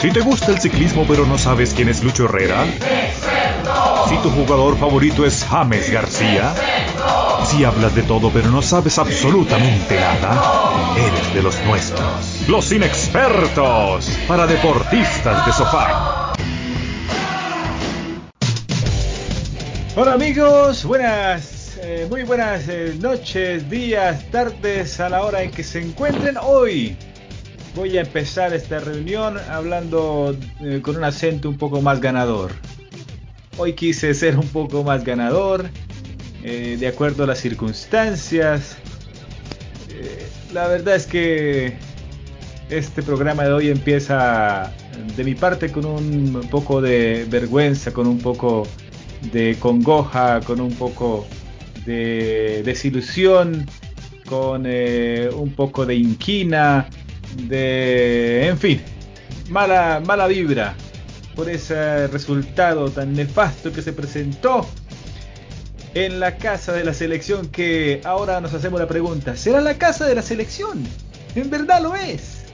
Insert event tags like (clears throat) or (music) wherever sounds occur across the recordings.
Si te gusta el ciclismo pero no sabes quién es Lucho Herrera. Si tu jugador favorito es James García. Si hablas de todo pero no sabes absolutamente nada, eres de los nuestros. Los inexpertos para deportistas de sofá. Hola amigos, buenas, eh, muy buenas eh, noches, días, tardes a la hora en que se encuentren hoy. Voy a empezar esta reunión hablando eh, con un acento un poco más ganador. Hoy quise ser un poco más ganador, eh, de acuerdo a las circunstancias. Eh, la verdad es que este programa de hoy empieza de mi parte con un poco de vergüenza, con un poco de congoja, con un poco de desilusión, con un poco de inquina, de, en fin, mala, mala vibra por ese resultado tan nefasto que se presentó en la casa de la selección que ahora nos hacemos la pregunta, ¿será la casa de la selección? ¿En verdad lo es?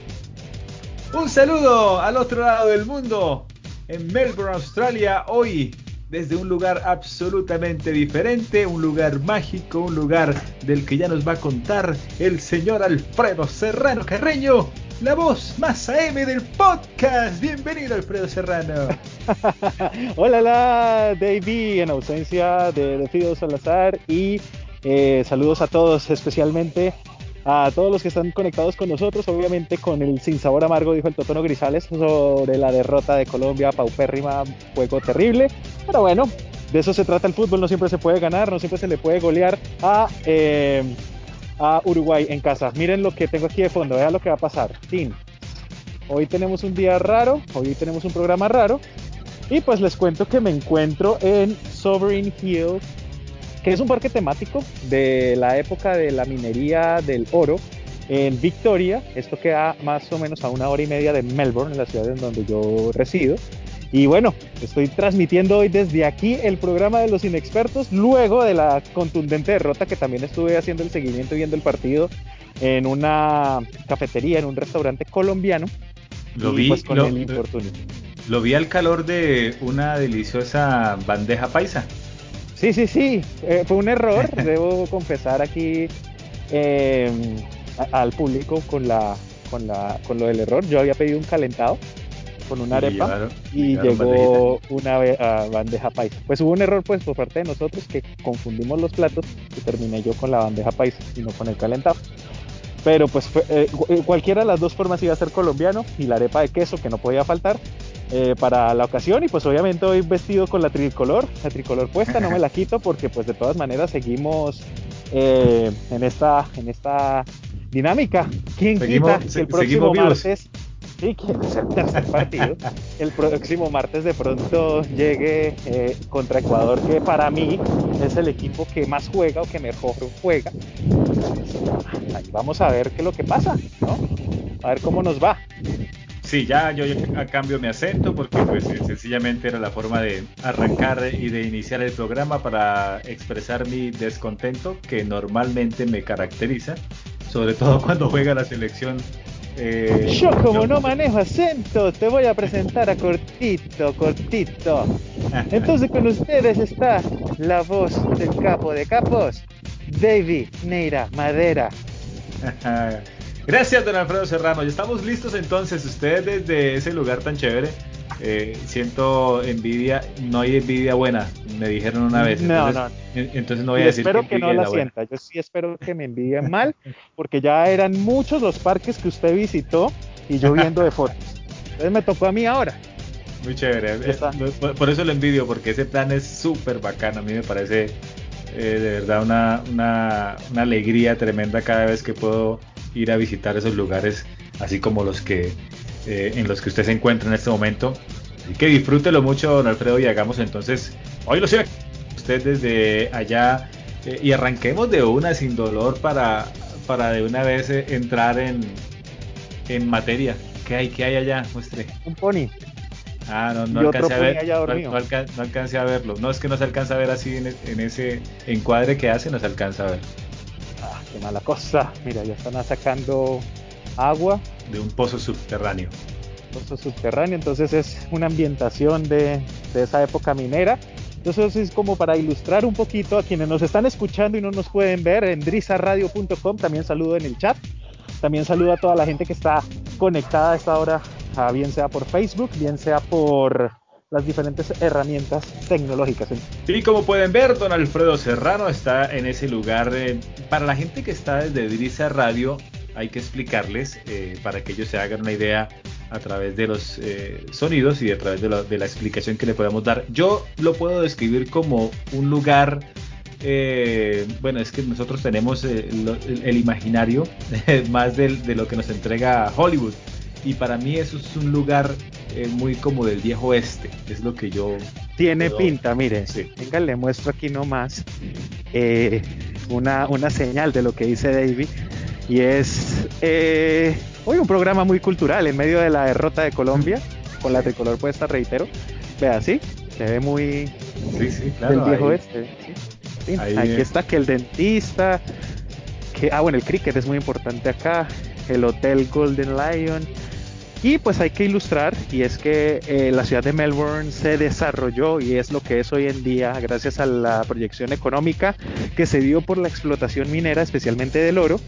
Un saludo al otro lado del mundo, en Melbourne, Australia, hoy desde un lugar absolutamente diferente, un lugar mágico, un lugar del que ya nos va a contar el señor Alfredo Serrano Carreño, la voz más AM del podcast. Bienvenido Alfredo Serrano. (laughs) Hola, la Davey, en ausencia de, de Fido Salazar y eh, saludos a todos, especialmente a todos los que están conectados con nosotros, obviamente con el sin sabor amargo, dijo el Totono Grisales, sobre la derrota de Colombia, paupérrima, juego terrible, pero bueno, de eso se trata el fútbol, no siempre se puede ganar, no siempre se le puede golear a, eh, a Uruguay en casa. Miren lo que tengo aquí de fondo, vean lo que va a pasar. Team. Hoy tenemos un día raro, hoy tenemos un programa raro, y pues les cuento que me encuentro en Sovereign Hill que es un parque temático de la época de la minería del oro en Victoria. Esto queda más o menos a una hora y media de Melbourne, en la ciudad en donde yo resido. Y bueno, estoy transmitiendo hoy desde aquí el programa de los inexpertos, luego de la contundente derrota que también estuve haciendo el seguimiento y viendo el partido en una cafetería, en un restaurante colombiano. Lo vi, pues con lo, el infortunio. Lo vi al calor de una deliciosa bandeja paisa. Sí, sí, sí, eh, fue un error, (laughs) debo confesar aquí eh, al público con, la, con, la, con lo del error. Yo había pedido un calentado con una arepa y, llevaron, y llegó una uh, bandeja paisa. Pues hubo un error pues por parte de nosotros que confundimos los platos y terminé yo con la bandeja paisa y no con el calentado. Pero pues fue, eh, cualquiera de las dos formas iba a ser colombiano y la arepa de queso que no podía faltar eh, para la ocasión y pues obviamente hoy vestido con la tricolor, la tricolor puesta, no me la quito porque pues de todas maneras seguimos eh, en, esta, en esta dinámica. ¿Quién seguimos, quita que el próximo martes, sí, que es el tercer partido, el próximo martes de pronto llegue eh, contra Ecuador, que para mí es el equipo que más juega o que mejor juega. Vamos a ver qué es lo que pasa, ¿no? A ver cómo nos va. Sí, ya yo ya cambio mi acento porque pues sencillamente era la forma de arrancar y de iniciar el programa para expresar mi descontento que normalmente me caracteriza, sobre todo cuando juega la selección. Eh, yo como no manejo acento, te voy a presentar a Cortito, Cortito. (laughs) Entonces con ustedes está la voz del capo de capos, David Neira Madera. (laughs) Gracias, don Alfredo Serrano. Ya estamos listos entonces. Ustedes desde ese lugar tan chévere. Eh, siento envidia. No hay envidia buena. Me dijeron una vez. No, entonces, no. Entonces no voy a decir espero que, que no la, sienta. Yo sí espero que me envidien mal, porque ya eran muchos los parques que usted visitó y yo viendo de fotos. Entonces me tocó a mí ahora. Muy chévere. Por, por eso lo envidio, porque ese plan es súper bacano. A mí me parece eh, de verdad una, una, una alegría tremenda cada vez que puedo ir a visitar esos lugares, así como los que eh, en los que usted se encuentra en este momento. Así que disfrútelo mucho, don Alfredo, y hagamos entonces, hoy lo sé, usted desde allá, eh, y arranquemos de una sin dolor para, para de una vez eh, entrar en, en materia. ¿Qué hay, qué hay allá? Muestre. Un pony. Ah, no, no alcancé a ver. No, no, alca no, alcancé a verlo. No es que no se alcanza a ver así en, en ese encuadre que hace, no se alcanza a ver. Ah, qué mala cosa. Mira, ya están sacando agua. De un pozo subterráneo. pozo subterráneo, entonces es una ambientación de, de esa época minera. Entonces es como para ilustrar un poquito a quienes nos están escuchando y no nos pueden ver en drisaradio.com, también saludo en el chat. También saludo a toda la gente que está conectada a esta hora, bien sea por Facebook, bien sea por las diferentes herramientas tecnológicas. Y como pueden ver, don Alfredo Serrano está en ese lugar. Eh, para la gente que está desde Drisa Radio, hay que explicarles eh, para que ellos se hagan una idea a través de los eh, sonidos y a través de la, explicación que le podemos dar. Yo lo puedo describir como un lugar bueno, es que nosotros tenemos el, imaginario (laughs) más de, lo que nos entrega Hollywood. Y para mí eso es un lugar muy como del viejo oeste, es lo que yo... Tiene pinta, mire, sí. venga, le muestro aquí nomás eh, una, una señal de lo que dice David, y es. Eh, hoy un programa muy cultural en medio de la derrota de Colombia, con la tricolor puesta, reitero, vea, sí, se ve muy sí, sí, claro, del viejo oeste. aquí está que el dentista, que, ah, bueno, el cricket es muy importante acá, el Hotel Golden Lion, y pues hay que ilustrar, y es que eh, la ciudad de Melbourne se desarrolló y es lo que es hoy en día gracias a la proyección económica que se dio por la explotación minera, especialmente del oro.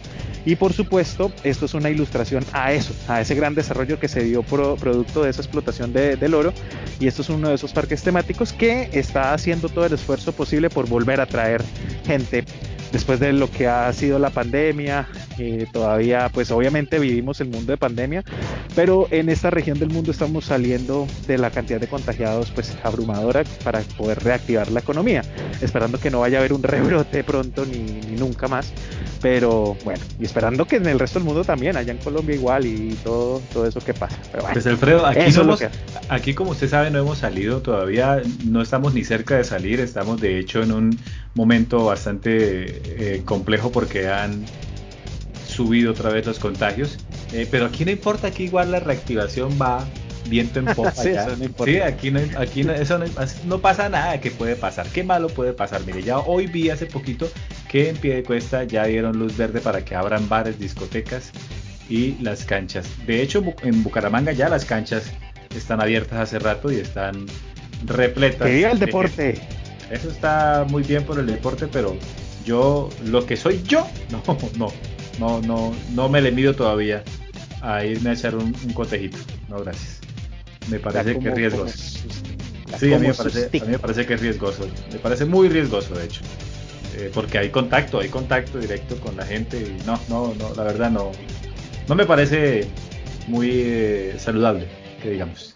Y por supuesto, esto es una ilustración a eso, a ese gran desarrollo que se dio producto de esa explotación del oro. Y esto es uno de esos parques temáticos que está haciendo todo el esfuerzo posible por volver a traer gente después de lo que ha sido la pandemia, eh, todavía pues obviamente vivimos el mundo de pandemia, pero en esta región del mundo estamos saliendo de la cantidad de contagiados pues abrumadora para poder reactivar la economía, esperando que no vaya a haber un rebrote pronto ni, nunca más, pero bueno, y esperando que en el resto del mundo también, allá en Colombia igual y todo, todo eso que pasa. Pero pues Alfredo, aquí, somos, aquí como usted sabe no hemos salido todavía, no estamos ni cerca de salir, estamos de hecho en un momento bastante eh, complejo porque han subido otra vez los contagios. Eh, pero aquí no importa, aquí igual la reactivación va viento en (laughs) popa. sí, aquí, no, aquí no, eso no, pasa nada que puede pasar. ¿Qué malo puede pasar? Mire, ya hoy vi hace poquito que en pie de cuesta ya dieron luz verde para que abran bares, discotecas y las canchas. De hecho, en Bucaramanga ya las canchas están abiertas hace rato y están repletas. Que el deporte. Eso está muy bien por el deporte, pero yo, lo que soy yo, (laughs) no, no, no, no, no me le mido todavía a irme a echar un, cotejito. No, gracias. Me parece que es riesgoso. Sí, a mí, me parece, a mí me parece que es riesgoso. Me parece muy riesgoso, de hecho. Eh, porque hay contacto, hay contacto directo con la gente y no, no, no, la verdad no, no me parece muy eh, saludable, que digamos.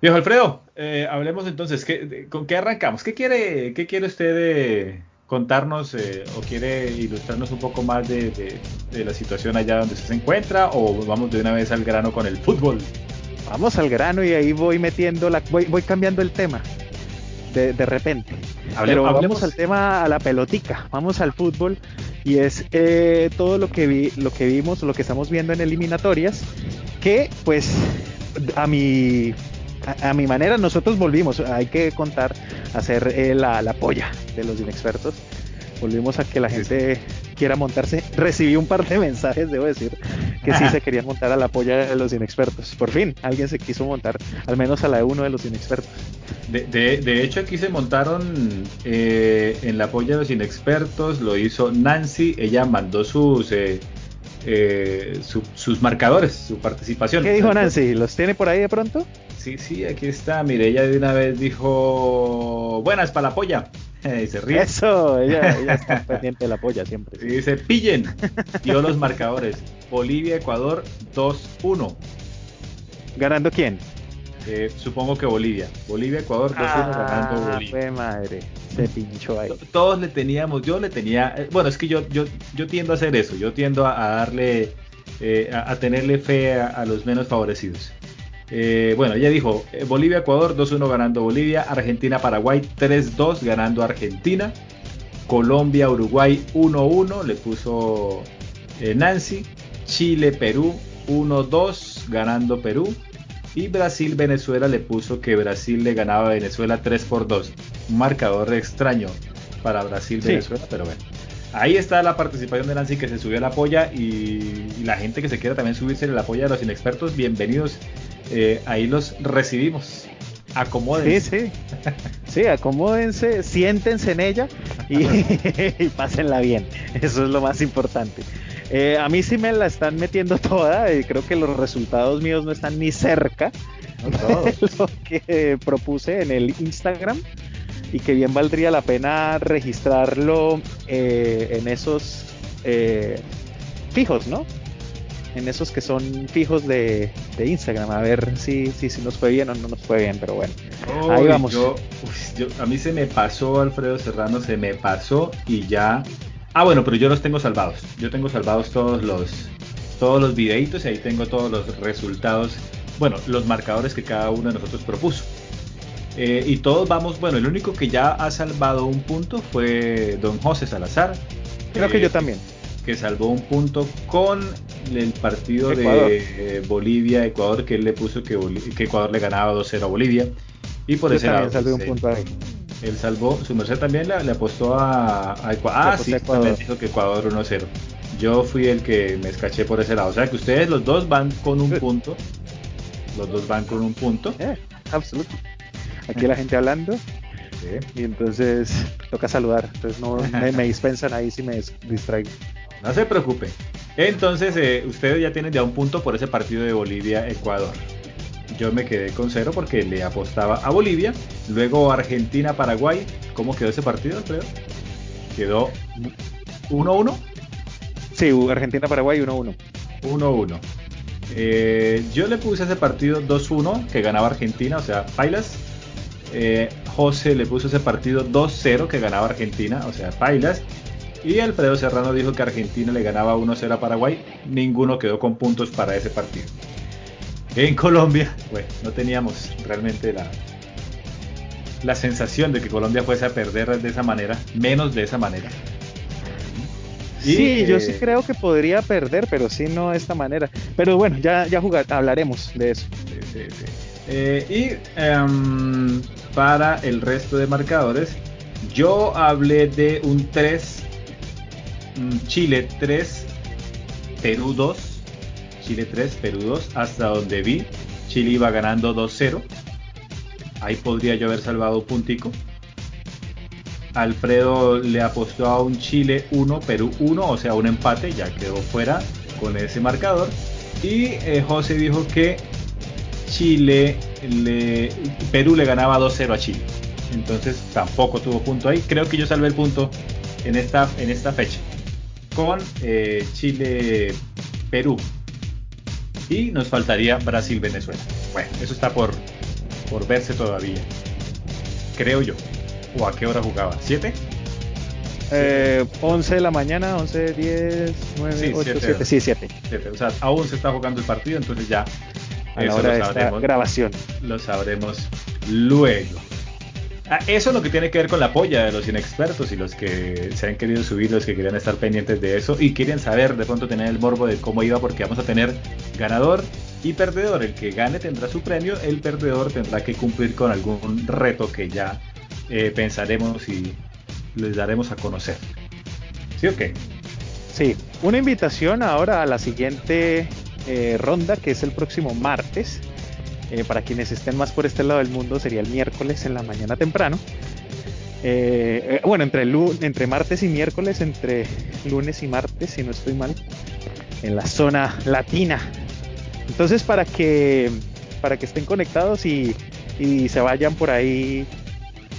Viejo Alfredo, eh, hablemos entonces, ¿con qué arrancamos? ¿Qué quiere, qué quiere usted eh, contarnos eh, o quiere ilustrarnos un poco más de, la situación allá donde se encuentra o vamos de una vez al grano con el fútbol? Vamos al grano y ahí voy metiendo, la, voy, voy cambiando el tema de, repente. Pero hablemos al tema, a la pelotica, vamos al fútbol y es todo lo que, vi, lo que vimos, lo que estamos viendo en eliminatorias, que pues a mi a, mi manera, nosotros volvimos, hay que contar, hacer eh, la, la, polla de los inexpertos. Volvimos a que la gente quiera montarse. Recibí un par de mensajes, debo decir, que sí se querían montar a la polla de los inexpertos. Por fin, alguien se quiso montar, al menos a la de uno de los inexpertos. De, de, hecho, aquí se montaron eh, en la polla de los inexpertos, lo hizo Nancy, ella mandó sus... Eh, sus marcadores, su participación. ¿Qué dijo Nancy? ¿Los tiene por ahí de pronto? Sí, sí, aquí está. Mire, ella de una vez dijo, buenas para la polla. (laughs) Y se ríe. Eso, ella, está (laughs) pendiente de la polla siempre. Y dice, pillen. Dio los marcadores. Bolivia, Ecuador, 2-1. ¿Ganando quién? Eh, supongo que Bolivia. Bolivia, Ecuador, 2-1 ganando ah, Bolivia. Fue madre, se pinchó ahí. Todos le teníamos, yo le tenía, eh, bueno, es que yo, yo, yo tiendo a hacer eso, yo tiendo a, darle, eh, a, tenerle fe a, los menos favorecidos. Eh, bueno, ella dijo eh, Bolivia-Ecuador 2-1 ganando Bolivia, Argentina-Paraguay 3-2 ganando Argentina, Colombia-Uruguay 1-1 le puso eh, Nancy, Chile-Perú 1-2 ganando Perú y Brasil-Venezuela le puso que Brasil le ganaba a Venezuela 3 por 2. Un marcador extraño para Brasil-Venezuela, pero bueno. Ahí está la participación de Nancy que se subió a la polla y, la gente que se quiera también subirse a la polla de los inexpertos, bienvenidos eh, ahí los recibimos. Acomódense. Sí, sí. (laughs) Sí, acomódense, siéntense en ella (laughs) y, pásenla bien. Eso es lo más importante. Eh, a mí sí me la están metiendo toda y creo que los resultados míos no están ni cerca de lo que propuse en el Instagram y que bien valdría la pena registrarlo eh, en esos eh, fijos, ¿no? En esos que son fijos de, Instagram, a ver si, si, si, nos fue bien o no nos fue bien, pero bueno. ahí vamos. a mí se me pasó, Alfredo Serrano, se me pasó y ya. Ah, bueno, pero yo los tengo salvados. Yo tengo salvados todos los, todos los videitos y ahí tengo todos los resultados, bueno, los marcadores que cada uno de nosotros propuso. Eh, y todos vamos, bueno, el único que ya ha salvado un punto fue don José Salazar. Creo que yo también. Que salvó un punto con el partido de Bolivia-Ecuador, que él le puso que, Ecuador le ganaba 2-0 a Bolivia. Y por ese lado. Salvé un punto ahí. Él salvó, su merced también le, apostó a, Ecuador. Ah, sí, también dijo que Ecuador 1-0. Yo fui el que me escaché por ese lado. O sea que ustedes los dos van con un punto. Los dos van con un punto. Eh, absolutamente aquí la gente hablando. Y entonces toca saludar. Entonces no me, dispensan ahí si me distraigo. No se preocupe. Entonces eh, ustedes ya tienen ya un punto por ese partido de Bolivia-Ecuador. Yo me quedé con cero porque le apostaba a Bolivia. Luego Argentina-Paraguay. ¿Cómo quedó ese partido, Alfredo? Quedó 1-1. Sí, Argentina-Paraguay 1-1. 1-1. Eh, yo le puse ese partido 2-1 que ganaba Argentina, o sea, Pailas eh, José le puso ese partido 2-0 que ganaba Argentina, o sea, Pailas. Y Alfredo Serrano dijo que Argentina le ganaba 1-0 a Paraguay. Ninguno quedó con puntos para ese partido. En Colombia, bueno, no teníamos realmente la, la sensación de que Colombia fuese a perder de esa manera, menos de esa manera. sí, yo sí eh, creo que podría perder, pero sí no de esta manera. Pero bueno, ya, ya hablaremos de eso. Sí, sí, eh, y em, para el resto de marcadores, yo hablé de un 3, mm, Chile 3, Perú 2, Chile 3, Perú 2, hasta donde vi, Chile iba ganando 2-0. Ahí podría yo haber salvado un puntico. Alfredo le apostó a un Chile 1, Perú 1, o sea, un empate, ya quedó fuera con ese marcador. Y eh, José dijo que Chile, le, Perú le ganaba 2-0 a Chile. Entonces tampoco tuvo punto ahí. Creo que yo salvé el punto en esta fecha. Con eh, Chile-Perú. Y nos faltaría Brasil-Venezuela. Bueno, eso está por, por verse todavía. Creo yo. ¿O a qué hora jugaba? ¿7? Eh, 11 de la mañana, 11, 10, 9, 8, 7. Sí, 7. O sea, aún se está jugando el partido, entonces ya a la hora de esta grabación. Lo sabremos luego. Ah, eso es lo que tiene que ver con la polla de los inexpertos y los que se han querido subir, los que querían estar pendientes de eso y quieren saber de pronto tener el morbo de cómo iba porque vamos a tener ganador y perdedor. El que gane tendrá su premio, el perdedor tendrá que cumplir con algún reto que ya eh, pensaremos y les daremos a conocer. ¿Sí o qué? Sí, una invitación ahora a la siguiente eh, ronda, que es el próximo martes. Eh, para quienes estén más por este lado del mundo, sería el miércoles en la mañana temprano. Eh, bueno, entre, entre martes y miércoles, entre lunes y martes, si no estoy mal, en la zona latina. Entonces, para que, para que estén conectados y, y se vayan por ahí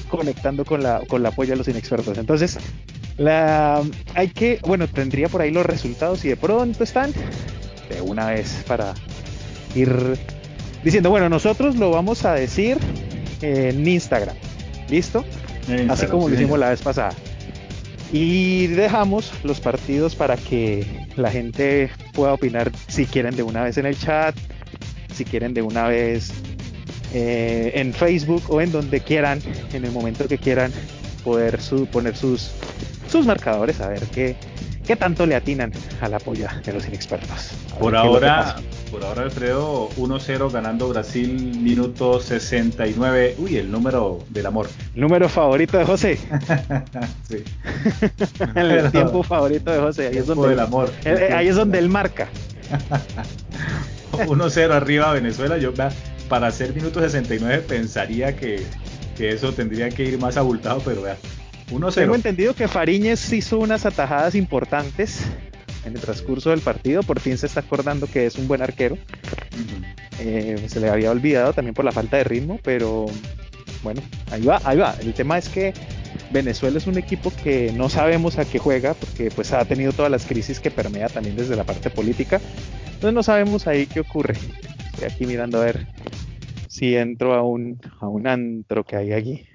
conectando con la, con la apoyo de los inexpertos. Entonces, la, hay que, bueno, tendría por ahí los resultados y de pronto están de una vez para ir diciendo, bueno, nosotros lo vamos a decir en Instagram, ¿listo? Así como lo hicimos la vez pasada. Y dejamos los partidos para que la gente pueda opinar si quieren de una vez en el chat, si quieren de una vez eh, en Facebook o en donde quieran, en el momento que quieran, poder poner sus, sus marcadores, a ver qué, ¿Qué tanto le atinan a la polla de los inexpertos? Por ahora, por ahora, Alfredo, 1-0 ganando Brasil, minuto 69. Uy, el número del amor. Número favorito de José. (laughs) sí. (laughs) el tiempo favorito de José. Ahí es donde, del amor. Eh, ahí es donde él marca. (laughs) 1-0 arriba Venezuela. Yo para hacer minuto 69 pensaría que, eso tendría que ir más abultado, pero vea, 1-0. Tengo entendido que Fariñez hizo unas atajadas importantes en el transcurso del partido. Por fin se está acordando que es un buen arquero. Eh, se le había olvidado también por la falta de ritmo, pero bueno, ahí va, ahí va. El tema es que Venezuela es un equipo que no sabemos a qué juega porque pues ha tenido todas las crisis que permea también desde la parte política. Entonces no sabemos ahí qué ocurre. Estoy aquí mirando a ver si entro a un, a un antro que hay allí.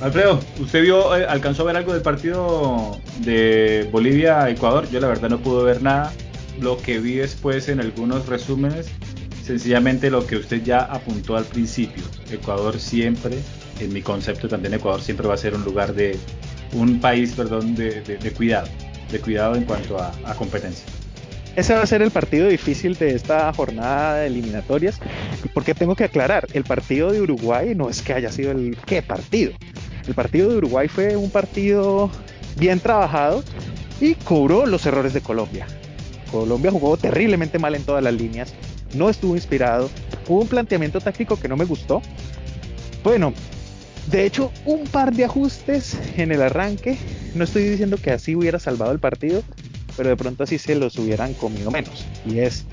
Alfredo, ¿usted vio, eh, alcanzó a ver algo del partido de Bolivia-Ecuador? Yo la verdad no pude ver nada. Lo que vi después en algunos resúmenes, sencillamente lo que usted ya apuntó al principio. Ecuador siempre, en mi concepto también Ecuador siempre va a ser un lugar de, un país, perdón, de, cuidado, de cuidado en cuanto a, a competencia. Ese va a ser el partido difícil de esta jornada de eliminatorias, porque tengo que aclarar, el partido de Uruguay no es que haya sido el qué partido. El partido de Uruguay fue un partido bien trabajado y cobró los errores de Colombia. Colombia jugó terriblemente mal en todas las líneas, no estuvo inspirado, hubo un planteamiento táctico que no me gustó. Bueno, de hecho, un par de ajustes en el arranque, no estoy diciendo que así hubiera salvado el partido, pero de pronto así se los hubieran comido menos. Y es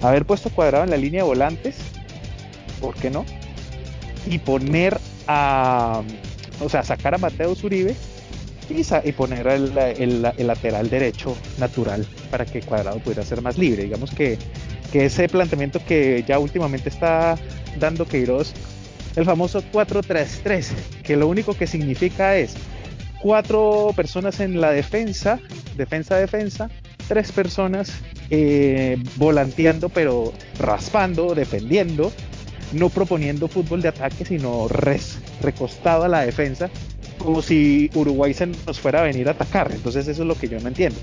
haber puesto cuadrado en la línea de volantes, ¿por qué no? Y poner a o sea, sacar a Mateo Zuribe y, poner el, lateral derecho natural para que Cuadrado pudiera ser más libre. Digamos que, ese planteamiento que ya últimamente está dando Queiroz, el famoso 4-3-3, que lo único que significa es cuatro personas en la defensa, defensa-defensa, tres personas eh, volanteando pero raspando, defendiendo, no proponiendo fútbol de ataque, sino res, recostado a la defensa, como si Uruguay se nos fuera a venir a atacar. Entonces eso es lo que yo no entiendo.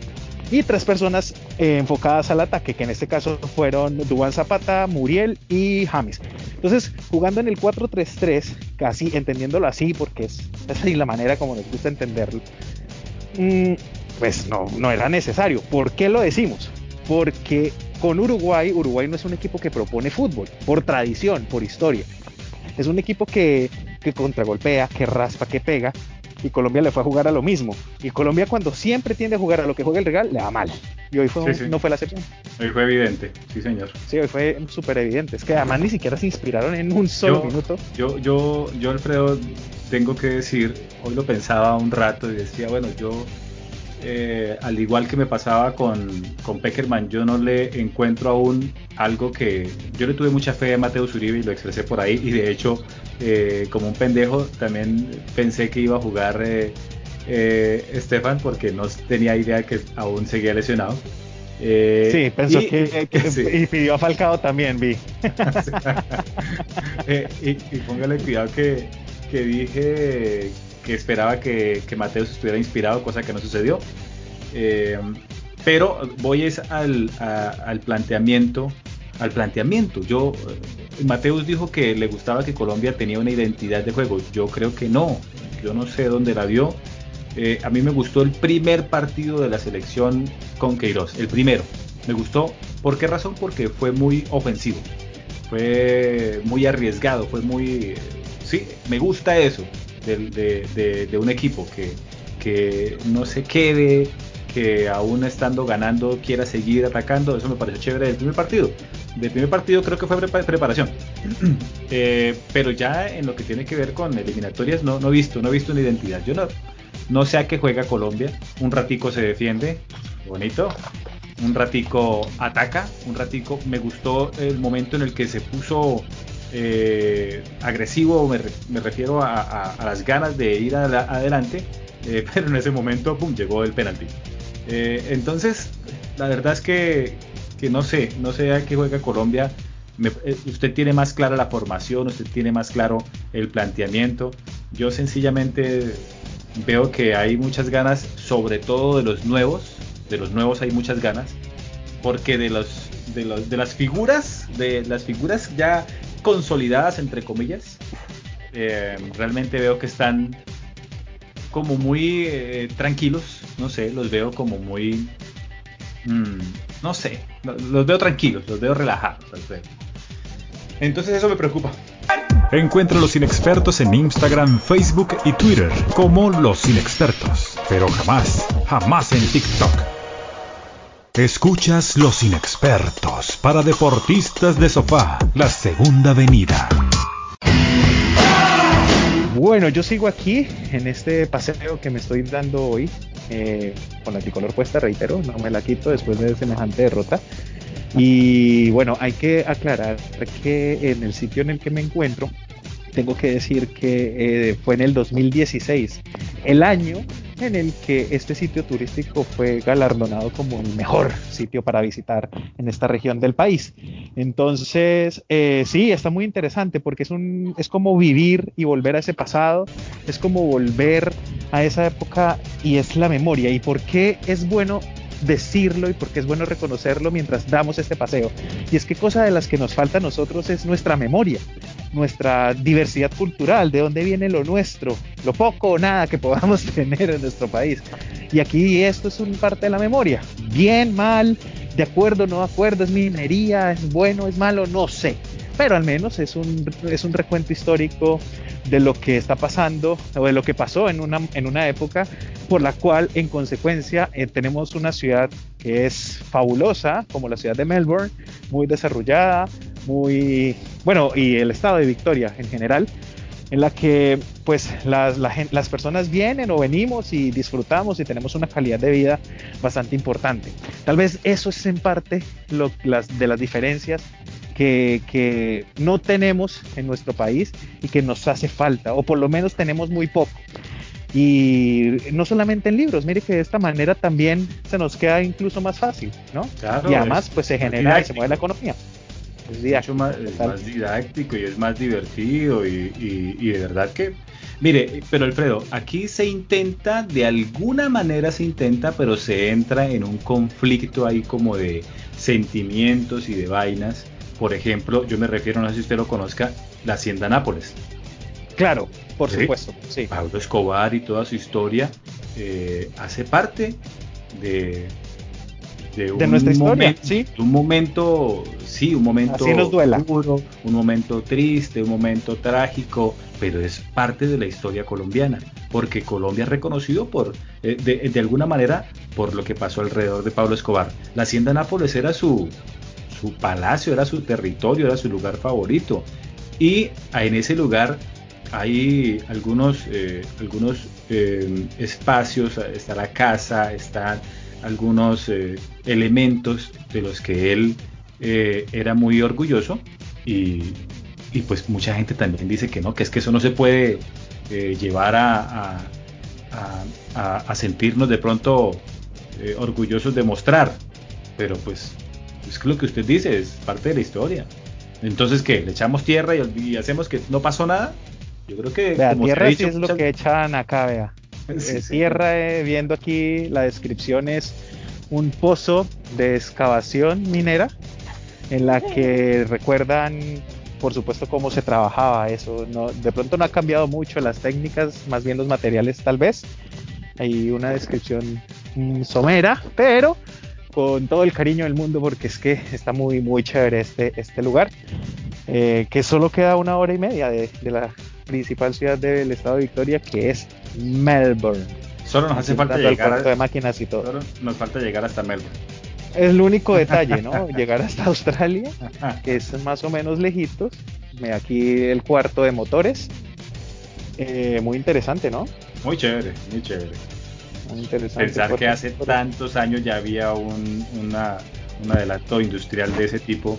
Y tres personas eh, enfocadas al ataque, que en este caso fueron Dubán Zapata, Muriel y James. Entonces, jugando en el 4-3-3, casi entendiéndolo así, porque es así la manera como nos gusta entenderlo, mm, pues no, no era necesario. ¿Por qué lo decimos? Porque con Uruguay, Uruguay no es un equipo que propone fútbol, por tradición, por historia. Es un equipo que que contragolpea, que raspa, que pega. Y Colombia le fue a jugar a lo mismo. Y Colombia cuando siempre tiende a jugar a lo que juega el Regal, le va mal. Y hoy fue no fue la excepción. Hoy fue evidente, sí señor. Sí, hoy fue súper evidente. Es que además ni siquiera se inspiraron en un solo minuto. Yo, yo, yo Alfredo, tengo que decir, hoy lo pensaba un rato y decía, bueno, yo eh, al igual que me pasaba con, con Peckerman, yo no le encuentro aún algo que yo le tuve mucha fe a Mateo Zuribe y lo expresé por ahí y de hecho eh, como un pendejo también pensé que iba a jugar eh, Estefan porque no tenía idea que aún seguía lesionado. sí, pensó que, (laughs) y pidió a Falcao también, vi. (laughs) y, póngale cuidado que, que dije que esperaba que, que Mateus estuviera inspirado, cosa que no sucedió. Eh, pero voy al, al, planteamiento, al planteamiento. Yo, eh, Mateus dijo que le gustaba que Colombia tenía una identidad de juego. Yo creo que no. Yo no sé dónde la vio. Eh, a mí me gustó el primer partido de la selección con Queiroz, el primero. Me gustó. ¿Por qué razón? Porque fue muy ofensivo. Fue muy arriesgado, fue muy... Sí, me gusta eso de, un equipo que, que no se quede, que aún estando ganando quiera seguir atacando, eso me pareció chévere del primer partido. Del primer partido creo que fue preparación. (clears throat) Eh, pero ya en lo que tiene que ver con eliminatorias no, no he visto, no he visto una identidad. Yo no, no sé a qué juega Colombia. Un ratico se defiende, bonito. Un ratico ataca, un ratico me gustó el momento en el que se puso eh, agresivo, me, refiero a, las ganas de ir adelante, eh, (laughs) pero en ese momento pum, llegó el penalti. Eh, entonces, la verdad es que, no sé, no sé a qué juega Colombia. usted tiene más clara la formación, usted tiene más claro el planteamiento. Yo sencillamente veo que hay muchas ganas, sobre todo de los nuevos, de los nuevos hay muchas ganas, porque de, los, de las figuras, de las figuras ya consolidadas, entre comillas. Eh, realmente veo que están como muy eh, tranquilos, no sé, los veo como muy... Mm, no sé, los veo tranquilos, los veo relajados, Entonces eso me preocupa. Encuentra los inexpertos en Instagram, Facebook y Twitter como los inexpertos, pero jamás, jamás en TikTok. Escuchas Los Inexpertos para deportistas de sofá, la segunda venida. Bueno, yo sigo aquí en este paseo que me estoy dando hoy, eh, con la tricolor puesta, reitero, no me la quito después de semejante derrota. Y bueno, hay que aclarar que en el sitio en el que me encuentro, tengo que decir que eh, fue en el 2016, el año en el que este sitio turístico fue galardonado como el mejor sitio para visitar en esta región del país. Entonces, eh, sí, está muy interesante porque es, un, es como vivir y volver a ese pasado, es como volver a esa época y es la memoria. ¿Y por qué es bueno decirlo y porque es bueno reconocerlo mientras damos este paseo. Y es que cosa de las que nos falta a nosotros es nuestra memoria, nuestra diversidad cultural, de dónde viene lo nuestro, lo poco o nada que podamos (laughs) tener en nuestro país. Y aquí esto es un parte de la memoria. Bien, mal, de acuerdo, no de acuerdo, es minería, es bueno, es malo, no sé. Pero al menos es un, es un recuento histórico de lo que está pasando o de lo que pasó en una, en una época por la cual en consecuencia eh, tenemos una ciudad que es fabulosa como la ciudad de Melbourne, muy desarrollada, muy bueno y el estado de Victoria en general en la que pues las, las personas vienen o venimos y disfrutamos y tenemos una calidad de vida bastante importante. Tal vez eso es en parte lo, las, de las diferencias que, no tenemos en nuestro país y que nos hace falta, o por lo menos tenemos muy poco. Y no solamente en libros, mire que de esta manera también se nos queda incluso más fácil, ¿no? y además pues se genera y se mueve la economía. Es mucho más, didáctico y es más divertido y, y, de verdad que... Mire, pero Alfredo, aquí se intenta, de alguna manera se intenta, pero se entra en un conflicto ahí como de sentimientos y de vainas por ejemplo, yo me refiero, no sé si usted lo conozca, la Hacienda Nápoles. Claro, por supuesto. Sí. Pablo Escobar y toda su historia eh, hace parte de, de, un nuestra historia, momento, ¿sí? Un momento, sí, un momento Así nos duela. Duro, un momento triste, un momento trágico, pero es parte de la historia colombiana, porque Colombia es reconocido por, eh, de, de, alguna manera, por lo que pasó alrededor de Pablo Escobar. La Hacienda Nápoles era su, su palacio, era su territorio, era su lugar favorito. Y en ese lugar hay algunos, eh, algunos eh, espacios, está la casa, están algunos eh, elementos de los que él era muy orgulloso y, pues mucha gente también dice que no, que es que eso no se puede llevar a, a, sentirnos de pronto orgullosos de mostrar, pero pues es lo que usted dice es parte de la historia. Entonces, ¿qué? ¿Le echamos tierra y, hacemos que no pasó nada? Yo creo que... Vea, tierra sí es lo que echan acá, vea. (laughs) Eh, tierra, eh, viendo aquí la descripción, es un pozo de excavación minera en la que recuerdan, por supuesto, cómo se trabajaba eso. No, de pronto no ha cambiado mucho las técnicas, más bien los materiales tal vez. Hay una descripción mm, somera, pero con todo el cariño del mundo porque es que está muy, muy chévere este, este lugar, eh, que solo queda una hora y media de, la principal ciudad del estado de Victoria, que es Melbourne. Solo nos hace falta llegar a, de máquinas y todo. Solo nos falta llegar hasta Melbourne. Es el único detalle, ¿no? (laughs) llegar hasta Australia, que es más o menos lejitos. Aquí el cuarto de motores. Eh, muy interesante, ¿no? Muy chévere, muy chévere. Pensar que hace tantos años ya había un, adelanto industrial de ese tipo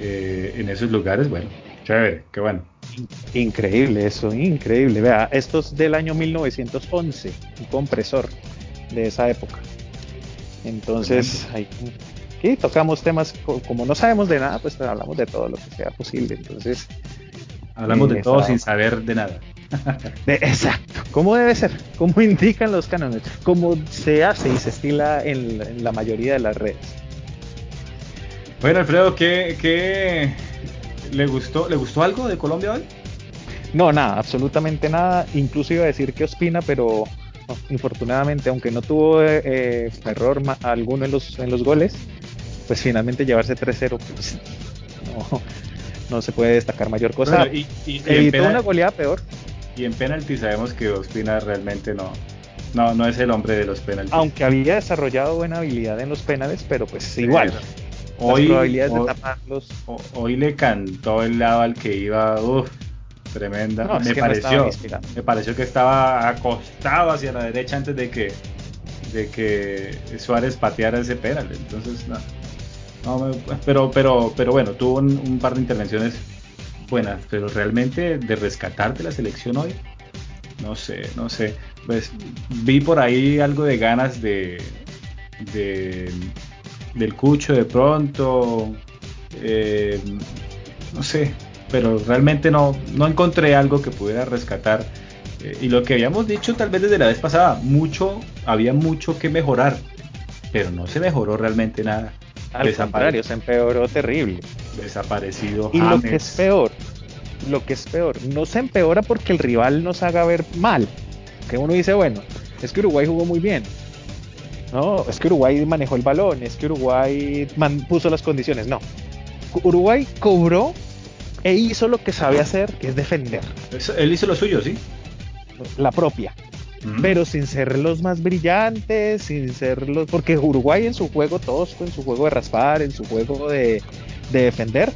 eh, en esos lugares, bueno, chévere, qué bueno. Increíble eso, increíble. Vea, esto es del año 1911, un compresor de esa época. Entonces, aquí tocamos temas, como no sabemos de nada, pues hablamos de todo lo que sea posible. Entonces, hablamos de todo sin saber de nada. (laughs) exacto, como debe ser, como indican los cánones, como se hace y se estila en, la mayoría de las redes. Bueno, Alfredo, ¿qué, le gustó? ¿Le gustó algo de Colombia hoy? No, nada, absolutamente nada. Incluso iba a decir que Ospina, pero infortunadamente, aunque no tuvo eh, error alguno en los, en los goles, pues finalmente llevarse 3-0, pues no, no se puede destacar mayor cosa. y, Evitó una goleada peor. Y en penalti sabemos que Ospina realmente no, no, no es el hombre de los penaltis. Aunque había desarrollado buena habilidad en los penales, pero pues igual. Hoy, probabilidades de taparlos. Hoy le cantó el lado al que iba, uff, tremenda. me, pareció, me pareció que estaba acostado hacia la derecha antes de que, de que Suárez pateara ese penal. Entonces, no. no pero, pero, pero bueno, tuvo un, par de intervenciones buenas, pero realmente de rescatarte la selección hoy, no sé, no sé. Pues vi por ahí algo de ganas de, de del Cucho de pronto, eh, no sé, pero realmente no, no encontré algo que pudiera rescatar. Eh, y lo que habíamos dicho tal vez desde la vez pasada, mucho, había mucho que mejorar, pero no se mejoró realmente nada. Al contrario, se empeoró terrible. Desaparecido. Y lo que es peor, lo que es peor, no se empeora porque el rival nos haga ver mal. Que uno dice, bueno, es que Uruguay jugó muy bien. No, es que Uruguay manejó el balón, es que Uruguay puso las condiciones. No. Uruguay cobró e hizo lo que sabe hacer, que es defender. él hizo lo suyo, sí. La propia. Pero sin ser los más brillantes, sin ser los. Porque Uruguay en su juego tosco, en su juego de raspar, en su juego de, defender,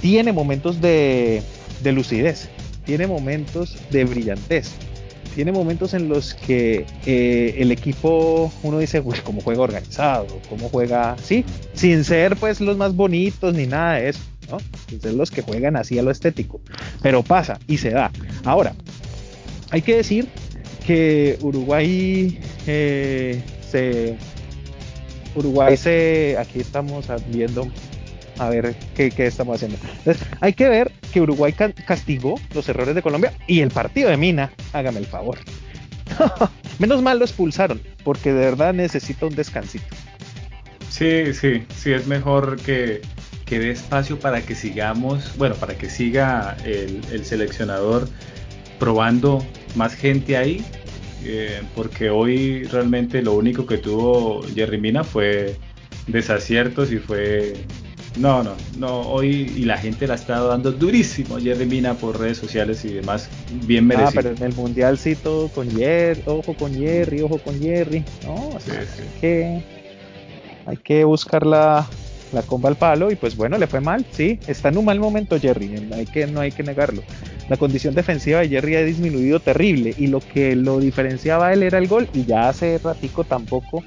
tiene momentos de, de lucidez, tiene momentos de brillantez tiene momentos en los que eh, el equipo, uno dice, uy, cómo juega organizado, cómo juega, sí, sin ser pues los más bonitos ni nada de eso. ¿no? Entonces los que juegan así a lo estético. Pero pasa y se da. Ahora, hay que decir que Uruguay eh, se... Uruguay se... Aquí estamos viendo a ver qué, estamos haciendo. Entonces, hay que ver que Uruguay castigó los errores de Colombia y el partido de Mina, hágame el favor. (laughs) Menos mal lo expulsaron, porque de verdad necesita un descansito. Sí, sí, sí, es mejor que, que dé espacio para que sigamos, bueno, para que siga el, seleccionador probando más gente ahí, eh, porque hoy realmente lo único que tuvo Jerry Mina fue desaciertos y fue no, no, no, hoy y la gente la está dando durísimo Jerry Mina por redes sociales y demás, bien merecido. Ah, pero en el mundial sí todo con Jerry, ojo con Jerry, ojo con Jerry, no, Hay, que, hay que buscar la, la comba al palo y pues bueno, le fue mal, sí, está en un mal momento Jerry, hay que, no hay que negarlo. La condición defensiva de Jerry ha disminuido terrible y lo que lo diferenciaba él era el gol y ya hace ratico tampoco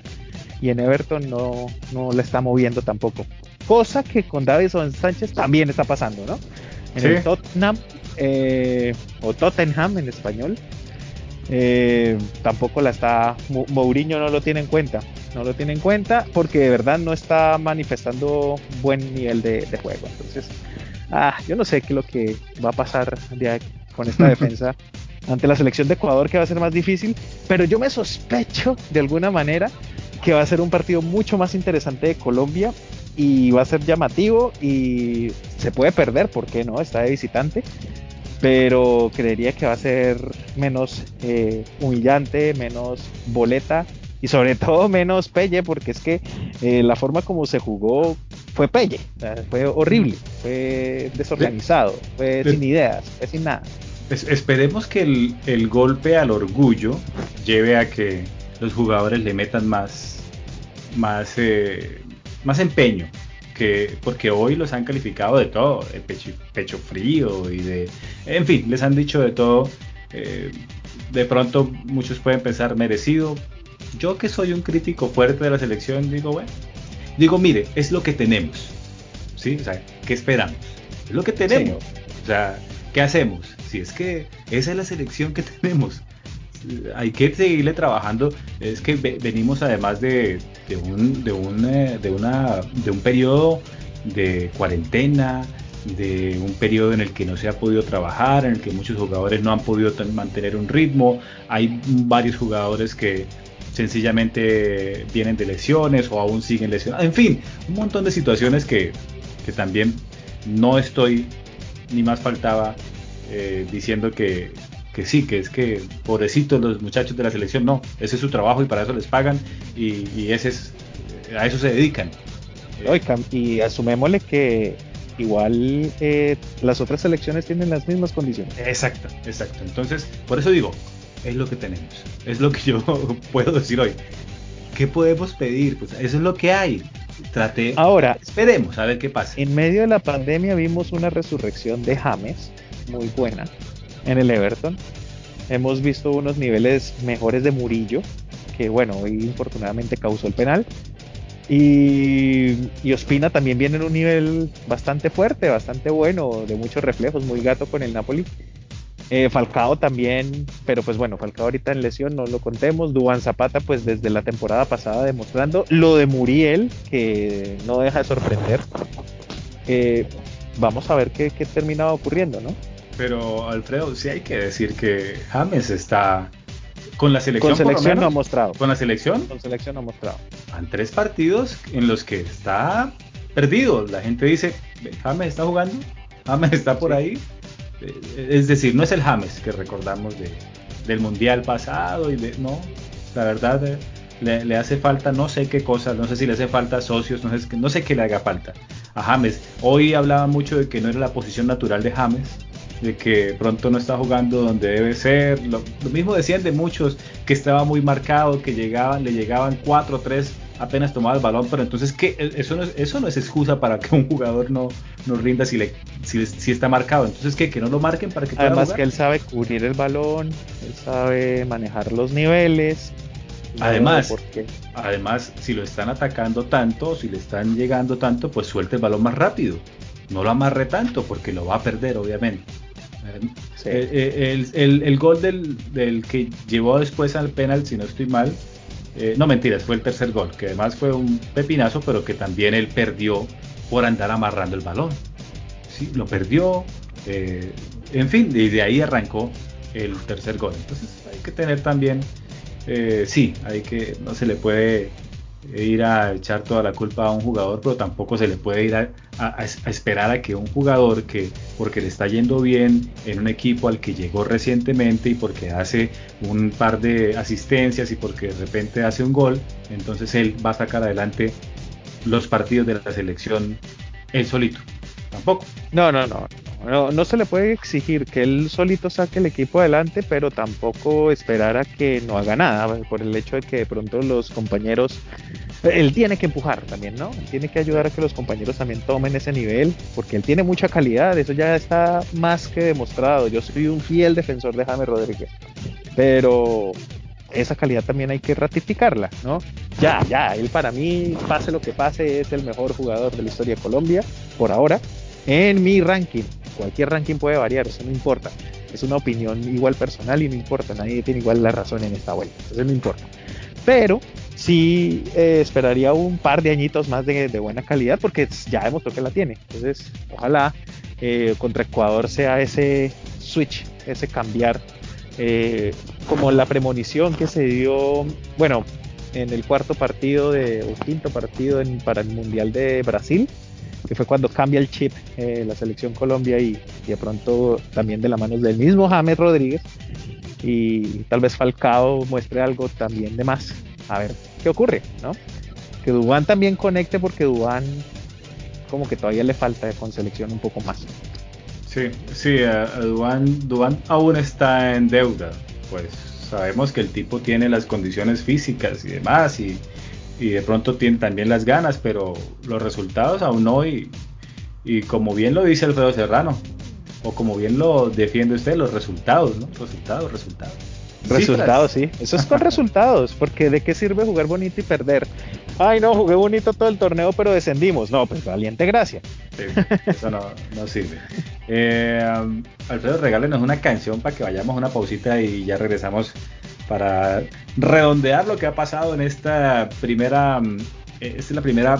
y en Everton no, no le está moviendo tampoco cosa que con Davison Sánchez también está pasando, ¿no? En el Tottenham, eh, o Tottenham en español, eh, tampoco la está, Mourinho no lo tiene en cuenta, no lo tiene en cuenta porque de verdad no está manifestando buen nivel de, juego. Entonces, ah, yo no sé qué es lo que va a pasar con esta (laughs) defensa ante la selección de Ecuador que va a ser más difícil, pero yo me sospecho de alguna manera que va a ser un partido mucho más interesante de Colombia y va a ser llamativo y se puede perder, ¿por qué no? Está de visitante, pero creería que va a ser menos eh, humillante, menos boleta y sobre todo menos pelle, porque es que eh, la forma como se jugó fue pelle, fue horrible, fue desorganizado, fue sin ideas, fue sin nada. esperemos que el, el golpe al orgullo lleve a que los jugadores le metan más, más eh, más empeño, que, porque hoy los han calificado de todo, de pecho, frío y de... En fin, les han dicho de todo. Eh, de pronto muchos pueden pensar merecido. Yo que soy un crítico fuerte de la selección, digo, bueno, digo, mire, es lo que tenemos. ¿Sí? O sea, ¿qué esperamos? Es lo que tenemos. O sea, ¿qué hacemos? Si es que esa es la selección que (laughs) tenemos hay que seguirle trabajando. Es que venimos además de, un, de, un, eh, de, una, de un periodo de cuarentena, de un periodo en el que no se ha podido trabajar, en el que muchos jugadores no han podido mantener un ritmo. Hay varios jugadores que sencillamente vienen de lesiones o aún siguen lesionados. En fin, un montón de situaciones que, que también no estoy, ni más faltaba, eh, diciendo que, que sí, que es que pobrecitos los muchachos de la selección, no, ese es su trabajo y para eso les pagan y, ese es, a eso se dedican. y asumémosle que igual eh, las otras selecciones tienen las mismas condiciones. Exacto, exacto. Entonces, por eso digo, es lo que tenemos. Es lo que yo (laughs) puedo decir hoy. ¿Qué podemos pedir? Pues eso es lo que hay. Trate. Ahora, esperemos a ver qué pasa. En medio de la pandemia vimos una resurrección de James muy buena en el Everton. Hemos visto unos niveles mejores de Murillo, que bueno, hoy infortunadamente causó el penal. Y, y, Ospina también viene en un nivel bastante fuerte, bastante bueno, de muchos reflejos, muy gato con el Napoli. Eh, Falcao también, pero pues bueno, Falcao ahorita en lesión, no lo contemos. Duan Zapata, pues desde la temporada pasada demostrando. Lo de Muriel, que no deja de sorprender. Eh, vamos a ver qué, qué termina ocurriendo, ¿no? Pero Alfredo, sí hay que decir que James está con la selección. Con selección no ha mostrado. Con la selección. Con selección no ha mostrado. Han tres partidos en los que está perdido. La gente dice, James está jugando, James está por ahí es decir, no es el James que recordamos del Mundial pasado y de, no, la verdad eh, le, hace falta no sé qué cosas, no sé si le hace falta socios, no sé, no sé qué le haga falta a James. Hoy hablaba mucho de que no era la posición natural de James, de que pronto no está jugando donde debe ser. Lo, mismo decían de muchos que estaba muy marcado, que llegaban, le llegaban cuatro o tres apenas tomaba el balón, pero entonces ¿qué? eso no es, eso no es excusa para que un jugador no, no rinda si, le, si, está marcado. Entonces ¿qué? que no lo marquen para que pueda Además que él sabe cubrir el balón, él sabe manejar los niveles. Además, además, si lo están atacando tanto, si le están llegando tanto, pues suelte el balón más rápido. No lo amarre tanto porque lo va a perder, obviamente. Eh, eh, el, el, gol del, del, que llevó después al penal, si no estoy mal, eh, no mentiras, fue el tercer gol, que además fue un pepinazo, pero que también él perdió por andar amarrando el balón. Sí, lo perdió, eh, en fin, y de ahí arrancó el tercer gol. Entonces hay que tener también, eh, sí, hay que, no se le puede ir a echar toda la culpa a un jugador, pero tampoco se le puede ir a, esperar a que un jugador que porque le está yendo bien en un equipo al que llegó recientemente y porque hace un par de asistencias y porque de repente hace un gol, entonces él va a sacar adelante los partidos de la selección él solito. Tampoco. No, no, no. No, no se le puede exigir que él solito saque el equipo adelante, pero tampoco esperar a que no haga nada, por el hecho de que de pronto los compañeros, él tiene que empujar también, ¿no? tiene que ayudar a que los compañeros también tomen ese nivel, porque él tiene mucha calidad, eso ya está más que demostrado. Yo soy un fiel defensor de James Rodríguez, pero esa calidad también hay que ratificarla, ¿no? Ya, ya, él para mí, pase lo que pase, es el mejor jugador de la historia de Colombia, por ahora, en mi ranking. Cualquier ranking puede variar, eso no importa. Es una opinión igual personal y no importa, nadie tiene igual la razón en esta vuelta, eso no importa. Pero sí eh, esperaría un par de añitos más de, buena calidad porque ya demostró que la tiene. Entonces, ojalá eh, contra Ecuador sea ese switch, ese cambiar, eh, como la premonición que se dio, bueno, en el cuarto partido de, o quinto partido para el Mundial de Brasil, que fue cuando cambia el chip eh, la selección Colombia y, de pronto también de la mano del mismo James Rodríguez y tal vez Falcao muestre algo también de más. A ver qué ocurre, ¿no? Que Dubán también conecte porque Dubán como que todavía le falta con selección un poco más. Sí, sí, Dubán aún está en deuda, pues sabemos que el tipo tiene las condiciones físicas y demás y y de pronto tiene también las ganas, pero los resultados aún no y, y como bien lo dice Alfredo Serrano, o como bien lo defiende usted, los resultados, ¿no? Resultados, resultados. Resultados, sí. Eso es con resultados, porque ¿de qué sirve jugar bonito y perder? Ay, no, jugué bonito todo el torneo, pero descendimos. No, pues valiente gracia. eso no, no sirve. Eh, Alfredo, regálenos una canción para que vayamos a una pausita y ya regresamos para redondear lo que ha pasado en esta primera, mm, eh, esta es la primera,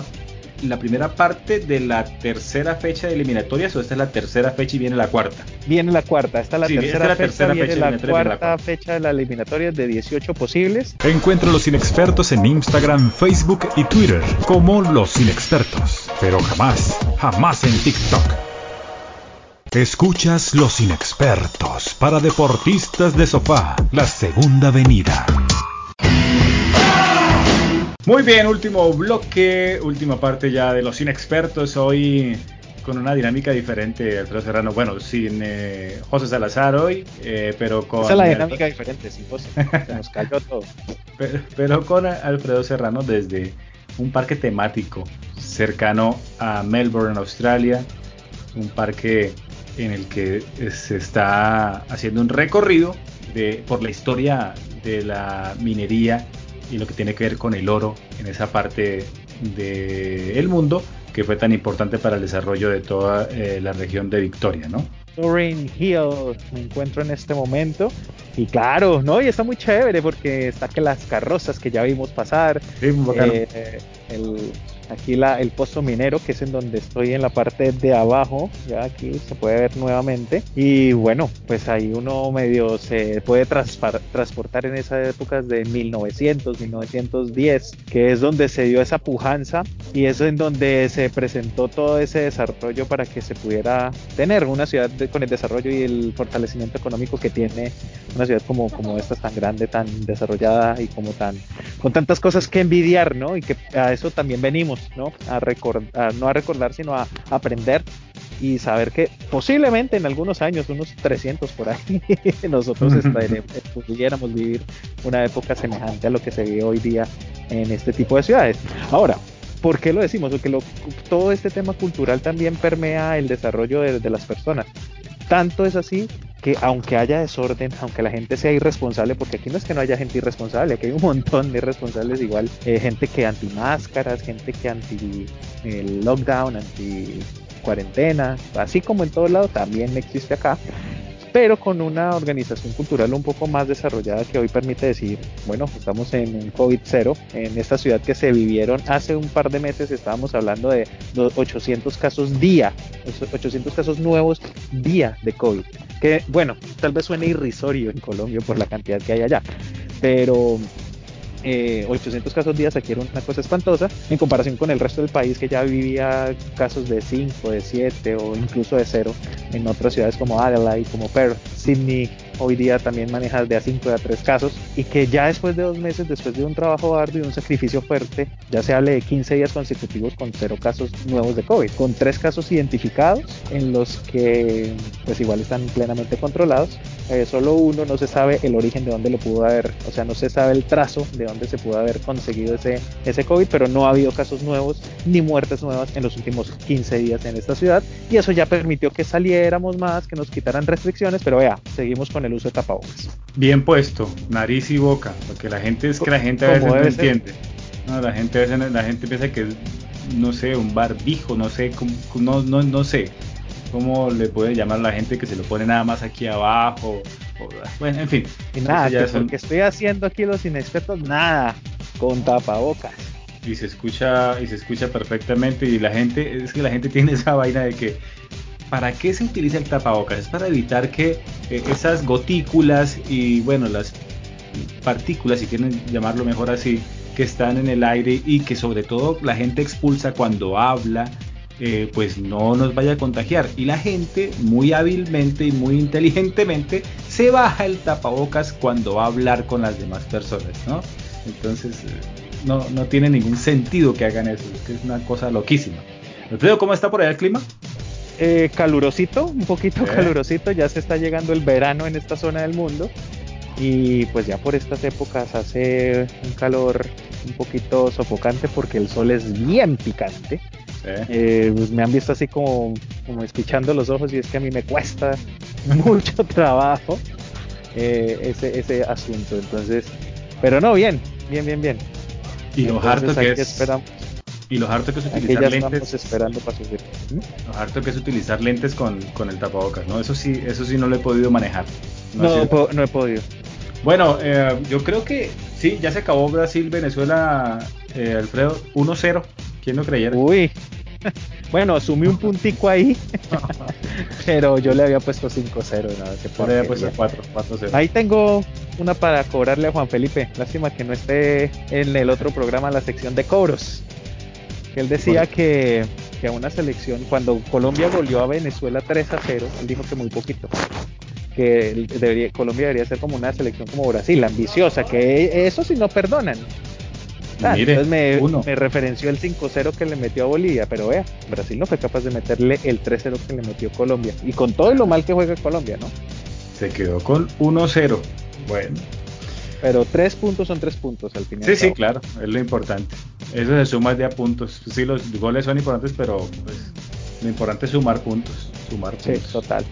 la primera parte de la tercera fecha de eliminatorias o esta es la tercera fecha y viene la cuarta. Viene la cuarta, esta es la tercera, fecha, viene la cuarta fecha de la eliminatoria de 18 posibles. Encuentra los inexpertos en Instagram, Facebook y Twitter como los inexpertos, pero jamás, jamás en TikTok. Escuchas Los Inexpertos para Deportistas de Sofá, la segunda venida. Muy bien, último bloque, última parte ya de los inexpertos. Hoy con una dinámica diferente, Alfredo Serrano. Bueno, sin eh, José Salazar hoy, eh, pero con. Esa es la dinámica diferente, sin José. Se nos cayó todo. (laughs) Pero, con Alfredo Serrano desde un parque temático cercano a Melbourne, Australia. Un parque en el que se está haciendo un recorrido de, por la historia de la minería y lo que tiene que ver con el oro en esa parte del mundo que fue tan importante para el desarrollo de toda eh, la región de Victoria, ¿no? Hill me encuentro en este momento y claro, ¿no? Y está muy chévere porque está que las carrozas que ya vimos pasar, sí, eh, el, aquí la, el pozo minero, que es en donde estoy en la parte de abajo, ya aquí se puede ver nuevamente. Y bueno, pues ahí uno medio se puede transportar en esas épocas de 1900, 1910, que es donde se dio esa pujanza y es en donde se presentó todo ese desarrollo para que se pudiera tener una ciudad con el desarrollo y el fortalecimiento económico que tiene una ciudad como, como esta tan grande, tan desarrollada y como tan con tantas cosas que envidiar, ¿no? Y que a eso también venimos ¿no? A, recordar, no a recordar, sino a aprender y saber que posiblemente en algunos años, unos 300 por ahí, (laughs) nosotros pudiéramos vivir una época semejante a lo que se vive hoy día en este tipo de ciudades. Ahora, ¿por qué lo decimos? Porque todo este tema cultural también permea el desarrollo de las personas. Tanto es así que aunque haya desorden, aunque la gente sea irresponsable, porque aquí no es que no haya gente irresponsable, aquí hay un montón de irresponsables igual, eh, gente que anti máscaras, gente que anti el lockdown, anti cuarentena, así como en todo lado también existe acá pero con una organización cultural un poco más desarrollada que hoy permite decir, bueno, estamos en un COVID cero, en esta ciudad que se vivieron hace un par de meses, estábamos hablando de 800 casos día, 800 casos nuevos día de COVID, que bueno, tal vez suene irrisorio en Colombia por la cantidad que hay allá, pero 800 eh, casos días aquí era una cosa espantosa en comparación con el resto del país que ya vivía casos de 5, de 7 o incluso de 0 en otras ciudades como Adelaide, como Perth, Sydney, hoy día también maneja de a 5 a 3 casos y que ya después de dos meses, después de un trabajo arduo y un sacrificio fuerte, ya se hable de 15 días consecutivos con cero casos nuevos de COVID, con tres casos identificados en los que pues igual están plenamente controlados. Eh, solo uno no se sabe el origen de dónde lo pudo haber, o sea, no se sabe el trazo de dónde se pudo haber conseguido ese, ese COVID, pero no ha habido casos nuevos ni muertes nuevas en los últimos 15 días en esta ciudad y eso ya permitió que saliéramos más, que nos quitaran restricciones, pero vea, seguimos con el uso de tapabocas. Bien puesto, nariz y boca, porque la gente es que la gente a veces no entiende. No, la gente a veces la gente piensa que no sé, un barbijo, no sé, no, no, no sé cómo le puede llamar a la gente que se lo pone nada más aquí abajo. bueno, en fin. Y nada, que estoy haciendo aquí los inexpertos, nada, con tapabocas. Y se escucha, y se escucha perfectamente, y la gente, es que la gente tiene esa (laughs) vaina de que ¿para qué se utiliza el tapabocas? Es para evitar que esas gotículas y bueno, las partículas, si quieren llamarlo mejor así, que están en el aire y que sobre todo la gente expulsa cuando habla, eh, pues no nos vaya a contagiar. Y la gente muy hábilmente y muy inteligentemente se baja el tapabocas cuando va a hablar con las demás personas, ¿no? Entonces eh, no, no tiene ningún sentido que hagan eso, es que es una cosa loquísima. Alfredo, ¿cómo está por allá el clima? Eh, calurosito, un poquito calurosito, ya se está llegando el verano en esta zona del mundo y pues ya por estas épocas hace un calor un poquito sofocante porque el sol es bien picante. Eh, pues me han visto así como, como espichando los ojos y es que a mí me cuesta (laughs) mucho trabajo eh, ese, ese asunto. Entonces, pero no, bien, bien, bien, bien. Y lo harto que es. Y lo harto que es utilizar ya lentes. esperando para subir. Lo harto que es utilizar lentes con, con, el tapabocas, ¿no? Eso sí, eso sí no lo he podido manejar. No, no, he podido. Bueno, eh, yo creo que sí, ya se acabó Brasil, Venezuela, eh, Alfredo, 1-0. ¿Quién lo creyera? Uy. (laughs) Bueno, asumí un puntico ahí, (laughs) pero yo le había puesto 5-0. No, le había puesto 4, 4-0. Ahí tengo una para cobrarle a Juan Felipe. Lástima que no esté en el otro programa, la sección de cobros. Él decía que, que a una selección, cuando Colombia goleó a Venezuela 3 a 0, él dijo que muy poquito. Que debería, Colombia debería ser como una selección como Brasil, ambiciosa, que eso sí no perdonan. Ah, entonces me, me, referenció el 5-0 que le metió a Bolivia, pero vea, Brasil no fue capaz de meterle el 3-0 que le metió Colombia. Y con todo lo mal que juega Colombia, ¿no? Se quedó con 1-0. Bueno. Pero tres puntos son tres puntos al final. Sí, sí, claro, es lo importante. Eso se suma de a puntos. Sí, los goles son importantes, pero pues, lo importante es sumar puntos. Sumar puntos. Sí, total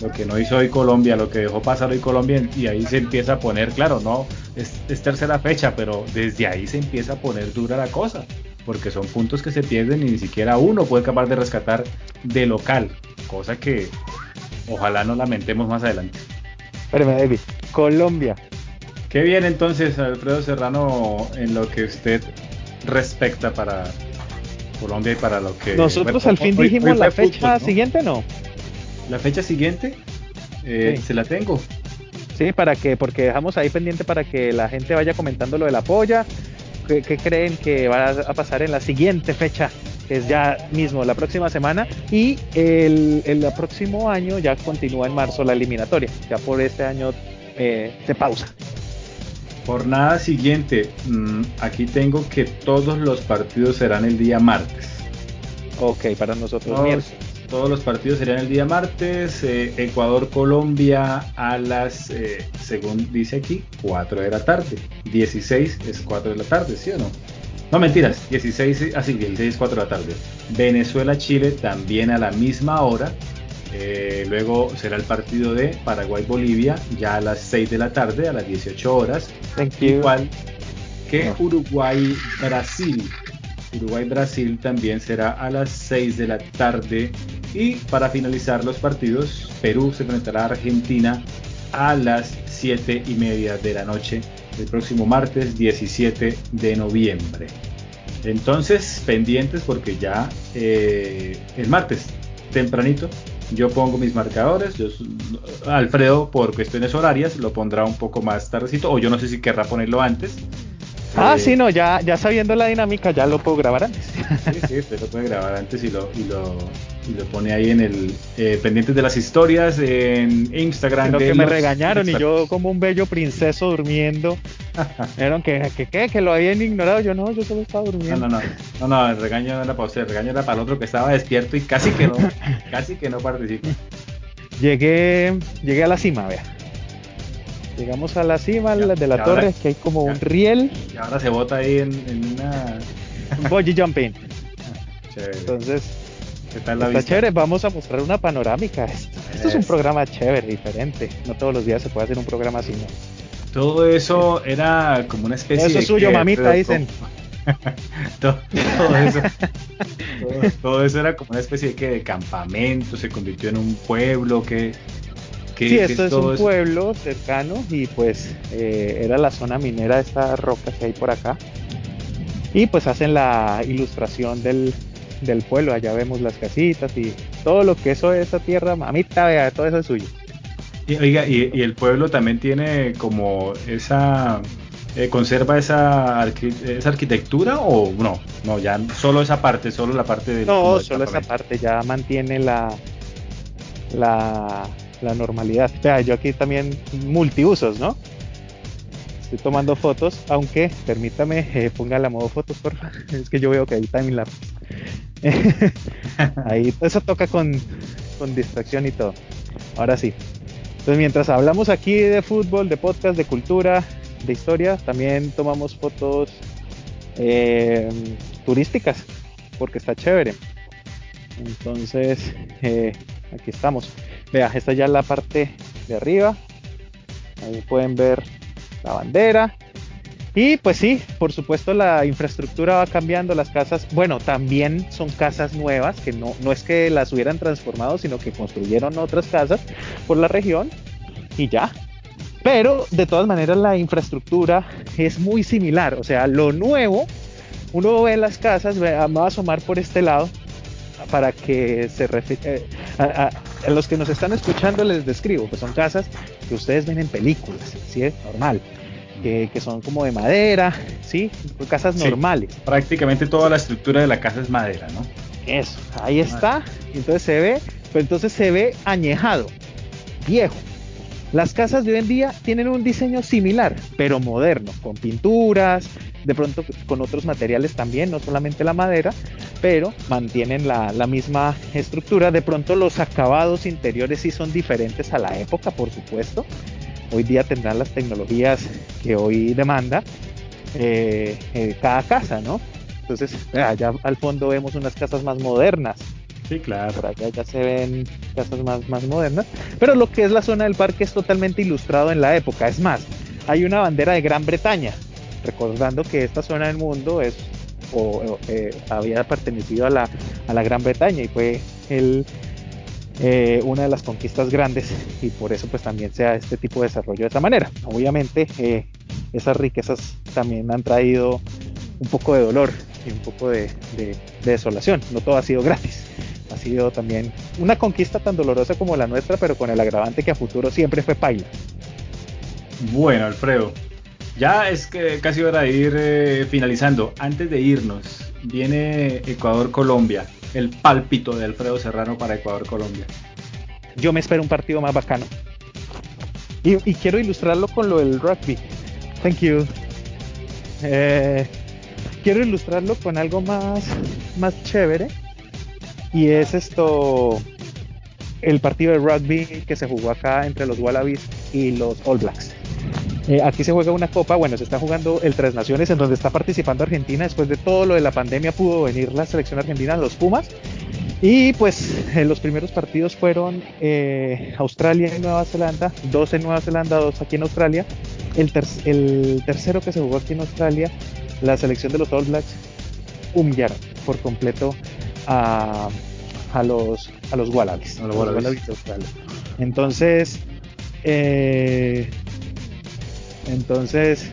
lo que no hizo hoy Colombia, lo que dejó pasar hoy Colombia, y ahí se empieza a poner, claro, no, es, tercera fecha, pero desde ahí se empieza a poner dura la cosa, porque son puntos que se pierden y ni siquiera uno puede capaz de rescatar de local, cosa que ojalá no lamentemos más adelante. Espérame, David, Colombia. Qué bien entonces, Alfredo Serrano, en lo que usted respecta para Colombia y para lo que... Nosotros al fin dijimos la fecha siguiente, ¿no? La fecha siguiente eh, se la tengo. Sí, para que, porque dejamos ahí pendiente para que la gente vaya comentando lo de la polla. ¿Qué, creen que va a pasar en la siguiente fecha? Que es ya mismo la próxima semana. Y el, próximo año ya continúa en marzo la eliminatoria. Ya por este año eh, se pausa. Jornada siguiente. Mm, aquí tengo que todos los partidos serán el día martes. Ok, para nosotros miércoles. Todos los partidos serían el día martes. Eh, Ecuador-Colombia a las, eh, según dice aquí, 4 de la tarde. 16 es 4 de la tarde, ¿sí o no? No, mentiras. 16, así, 16 es 4 de la tarde. Venezuela-Chile también a la misma hora. Eh, luego será el partido de Paraguay-Bolivia ya a las 6 de la tarde, a las 18 horas. Igual que Uruguay-Brasil. Uruguay-Brasil también será a las 6 de la tarde y para finalizar los partidos, Perú se enfrentará a Argentina a las 7 y media de la noche el próximo martes 17 de noviembre. Entonces, pendientes porque ya eh, el martes, tempranito, yo pongo mis marcadores. Alfredo, por cuestiones horarias, lo pondrá un poco más tardecito, o yo no sé si querrá ponerlo antes. Ah, sí, no, ya, ya sabiendo la dinámica, ya lo puedo grabar antes. Sí, sí, usted lo puede grabar antes y lo, y lo, y lo pone ahí en el eh, pendientes de las historias en Instagram. Lo que me regañaron y yo como un bello princeso durmiendo. Vieron que, que, que, lo habían ignorado. Yo no, yo solo estaba durmiendo. No, no, no, no, no el regaño no era para usted, el regaño era para el otro que estaba despierto y casi que no, (laughs) casi que no participa. Llegué, llegué a la cima, vea. Llegamos a la cima de la torre, que hay como un riel. Y ahora se bota ahí en, una. un bungee jumping. (laughs) Entonces, está chévere. Vamos a mostrar una panorámica. Esto, es un programa chévere, diferente. No todos los días se puede hacer un programa así, ¿no? Todo eso era como una especie eso de. Eso suyo, mamita, dicen. (laughs) todo, eso, (laughs) todo, eso era como una especie de, de campamento, se convirtió en un pueblo que sí, esto es un pueblo cercano y pues eh, era la zona minera de estas rocas que hay por acá. Y pues hacen la ilustración del, pueblo. Allá vemos las casitas y todo lo que eso es esa tierra, mamita, vea, todo eso es suyo. Y, oiga, y, el pueblo también tiene como esa eh, conserva esa, esa arquitectura o no, no, ya solo esa parte, solo la parte del No, solo esa parte ya mantiene la la la normalidad. Vea, yo aquí también multiusos, ¿no? Estoy tomando fotos, aunque permítame, eh, ponga la modo fotos, por favor. (laughs) Es que yo veo que hay time lapse. (laughs) Ahí, eso toca con, distracción y todo. Ahora sí. Entonces, mientras hablamos aquí de fútbol, de podcast, de cultura, de historia, también tomamos fotos eh, turísticas, porque está chévere. Entonces, eh, aquí estamos. Vea, esta ya es la parte de arriba. Ahí pueden ver la bandera. Y pues sí, por supuesto la infraestructura va cambiando, las casas, bueno, también son casas nuevas, que no, no es que las hubieran transformado, sino que construyeron otras casas por la región y ya. Pero de todas maneras la infraestructura es muy similar, o sea, lo nuevo, uno ve las casas, va a asomar por este lado, para que se eh, a, los que nos están escuchando les describo, pues son casas que ustedes ven en películas, ¿sí? Normal. Que, son como de madera, ¿sí? Casas normales. prácticamente toda la estructura de la casa es madera, ¿no? Eso, ahí está. Entonces se ve, pero entonces se ve añejado, viejo. Las casas de hoy en día tienen un diseño similar, pero moderno, con pinturas, de pronto con otros materiales también, no solamente la madera, pero mantienen la, la, misma estructura. De pronto los acabados interiores sí son diferentes a la época, por supuesto. Hoy día tendrán las tecnologías que hoy demanda eh, eh, cada casa, ¿no? Entonces, allá al fondo vemos unas casas más modernas. Sí, claro. Por allá ya se ven casas más, más modernas. Pero lo que es la zona del parque es totalmente ilustrado en la época. Es más, hay una bandera de Gran Bretaña, recordando que esta zona del mundo es o, eh, había pertenecido a la, a la Gran Bretaña y fue el, eh, una de las conquistas grandes y por eso pues también sea este tipo de desarrollo de esta manera. Obviamente eh, esas riquezas también han traído un poco de dolor y un poco de, de, desolación. No todo ha sido gratis. Ha sido también una conquista tan dolorosa como la nuestra, pero con el agravante que a futuro siempre fue paila. Bueno, Alfredo, ya es que casi hora de ir eh, finalizando. Antes de irnos, viene Ecuador-Colombia. El pálpito de Alfredo Serrano para Ecuador-Colombia. Yo me espero un partido más bacano. Y, quiero ilustrarlo con lo del rugby. Thank you. Eh, quiero ilustrarlo con algo más, más chévere. Y es esto, el partido de rugby que se jugó acá entre los Wallabies y los All Blacks. Eh, aquí se juega una copa, bueno, se está jugando el Tres Naciones en donde está participando Argentina. Después de todo lo de la pandemia pudo venir la selección argentina, los Pumas. Y pues eh, los primeros partidos fueron eh, Australia y Nueva Zelanda, dos en Nueva Zelanda, dos aquí en Australia. El, ter el tercero que se jugó aquí en Australia, la selección de los All Blacks humillaron por completo a, a los a los Wallabies, a los Wallabies. Entonces, eh, entonces,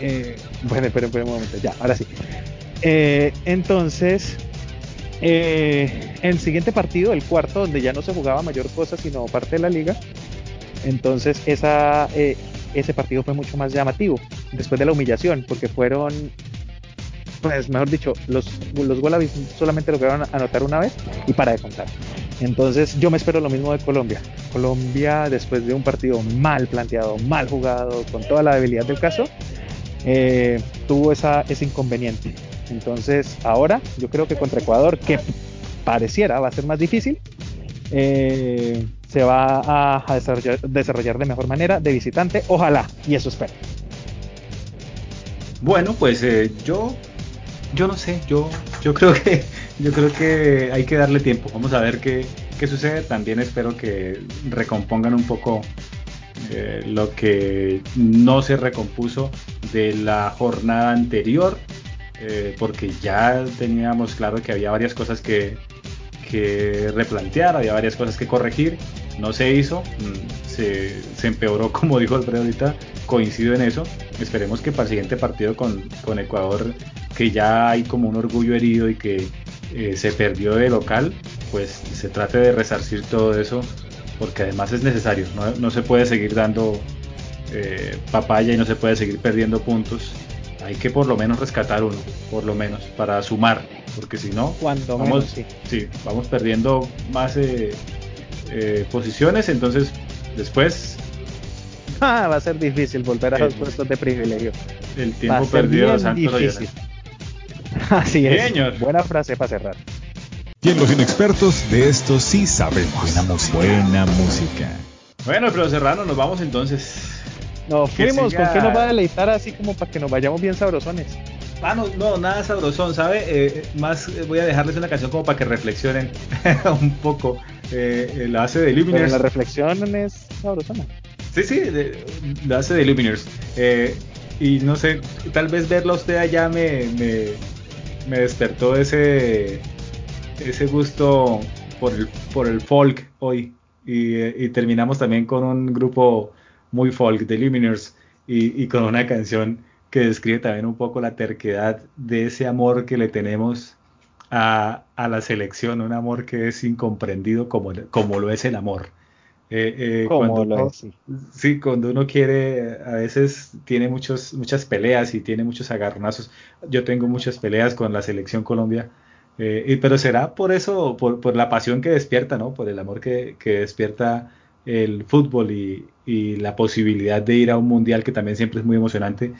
eh, bueno, esperen, un momento, ya, ahora sí. Eh, entonces, eh, el siguiente partido, el cuarto, donde ya no se jugaba mayor cosa, sino parte de la liga, entonces esa, eh, ese partido fue mucho más llamativo, después de la humillación, porque fueron, pues mejor dicho, los, los Wallabies solamente lograron anotar una vez y para de contar. Entonces yo me espero lo mismo de Colombia. Colombia, después de un partido mal planteado, mal jugado, con toda la debilidad del caso, eh, tuvo esa, ese inconveniente. Entonces ahora yo creo que contra Ecuador, que pareciera va a ser más difícil, eh, se va a, desarrollar, desarrollar, de mejor manera de visitante, ojalá, y eso espero. Bueno, pues eh, yo, yo no sé, yo, yo creo que yo creo que hay que darle tiempo. Vamos a ver qué, qué sucede. También espero que recompongan un poco eh, lo que no se recompuso de la jornada anterior, eh, porque ya teníamos claro que había varias cosas que, que, replantear, había varias cosas que corregir. No se hizo, mm, se, se empeoró, (laughs) como dijo Alfredo ahorita, coincido en eso. Esperemos que para el siguiente partido con, con Ecuador, que ya hay como un orgullo herido y que eh, se perdió de local, pues se trate de resarcir todo eso, porque además es necesario, no, no se puede seguir dando eh, papaya y no se puede seguir perdiendo puntos. Hay que por lo menos rescatar uno, por lo menos, para sumar, porque si no, Cuando vamos, menos, sí. sí, vamos perdiendo más eh, posiciones, entonces después Ah, (laughs) va a ser difícil volver a los puestos de privilegio. El tiempo perdido de Santos difícil. (laughs) Así es. Señor. Buena frase para cerrar. Y en los inexpertos de esto sí sabemos. Buena música. Buena música. Bueno, pero Serrano, nos vamos entonces. Nos fuimos. ¿con qué nos va a deleitar así como para que nos vayamos bien sabrosones? Ah, no, no nada sabrosón, ¿sabe? Eh, más eh, voy a dejarles una canción como para que reflexionen (laughs) un poco. Eh, la hace de Luminers. Pero la reflexión es sabrosona. Sí, sí, de, la hace de Luminers. Eh, y no sé, tal vez verlo a usted allá me, me, me, despertó ese, ese gusto por el, por el folk hoy. Y, y, terminamos también con un grupo muy folk de Luminers y, y, con una canción que describe también un poco la terquedad de ese amor que le tenemos a, a la selección, un amor que es incomprendido como, como lo es el amor. Eh, eh, cuando uno, sí, cuando uno quiere, a veces tiene muchos, muchas peleas y tiene muchos agarronazos. Yo tengo muchas peleas con la selección Colombia, eh, y, pero será por eso, por, por, la pasión que despierta, ¿no? Por el amor que, que despierta el fútbol y, y, la posibilidad de ir a un mundial que también siempre es muy emocionante.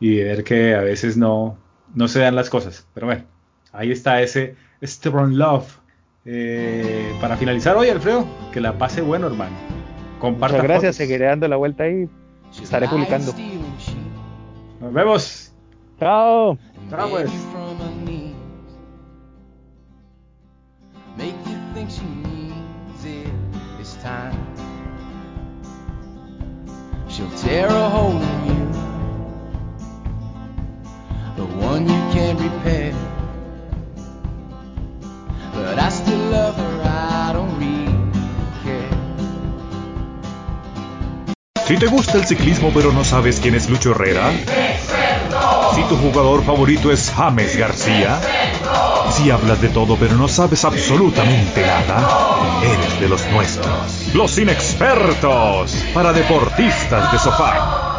y ver que a veces no, no se dan las cosas. Pero bueno, ahí está ese Strong Love. Eh, para finalizar hoy, Alfredo, que la pase bueno, hermano. Comparta Muchas gracias, seguiré dando la vuelta ahí. Estaré publicando. Nos vemos. Chao. Chao, pues. She'll tear a hole Si te gusta el ciclismo pero no sabes quién es Lucho Herrera, si tu jugador favorito es James García, si hablas de todo pero no sabes absolutamente nada, eres de los nuestros. Los inexpertos para deportistas de sofá.